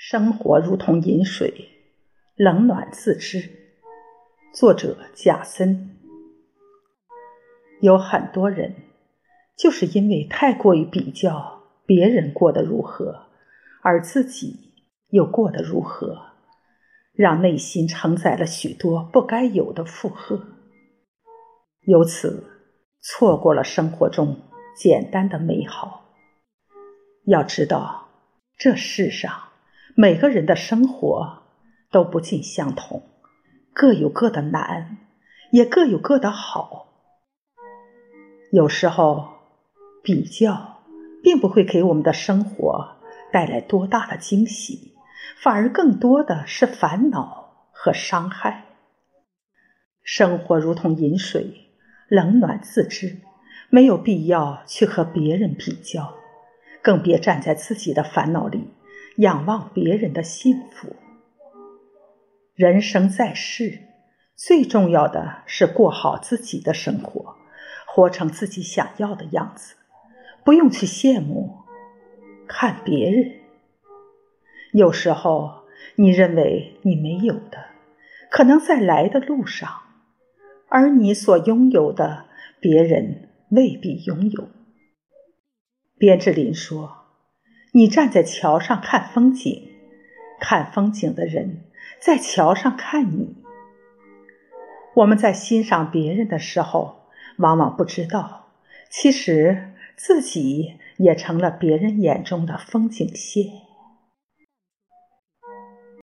生活如同饮水，冷暖自知。作者贾森。有很多人就是因为太过于比较别人过得如何，而自己又过得如何，让内心承载了许多不该有的负荷，由此错过了生活中简单的美好。要知道，这世上每个人的生活都不尽相同，各有各的难，也各有各的好。有时候，比较并不会给我们的生活带来多大的惊喜，反而更多的是烦恼和伤害。生活如同饮水，冷暖自知，没有必要去和别人比较。更别站在自己的烦恼里仰望别人的幸福。人生在世，最重要的是过好自己的生活，活成自己想要的样子，不用去羡慕看别人。有时候，你认为你没有的，可能在来的路上，而你所拥有的，别人未必拥有。边志林说：“你站在桥上看风景，看风景的人在桥上看你。我们在欣赏别人的时候，往往不知道，其实自己也成了别人眼中的风景线。”